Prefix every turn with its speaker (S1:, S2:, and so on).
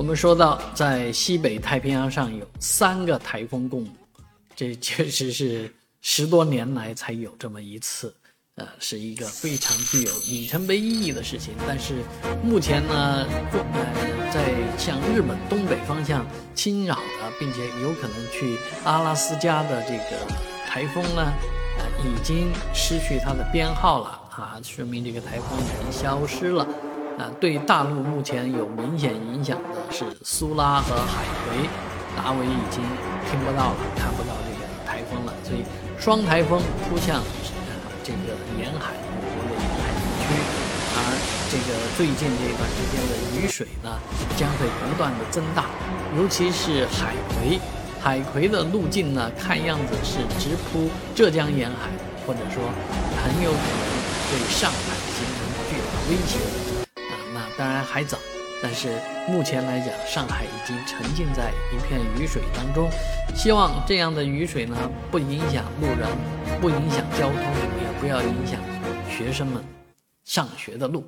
S1: 我们说到，在西北太平洋上有三个台风共舞，这 确实是十多年来才有这么一次，呃，是一个非常具有里程碑意义的事情。但是目前呢，呃，在向日本东北方向侵扰的，并且有可能去阿拉斯加的这个台风呢，呃，已经失去它的编号了啊，说明这个台风已经消失了。啊，对大陆目前有明显影响的是苏拉和海葵，达维已经听不到了，看不到这个台风了，所以双台风扑向呃这个沿海我国的沿海地区，而这个最近这一段时间的雨水呢将会不断的增大，尤其是海葵，海葵的路径呢看样子是直扑浙江沿海，或者说很有可能对上海形成巨大威胁。当然还早，但是目前来讲，上海已经沉浸在一片雨水当中。希望这样的雨水呢，不影响路人，不影响交通，也不要影响学生们上学的路。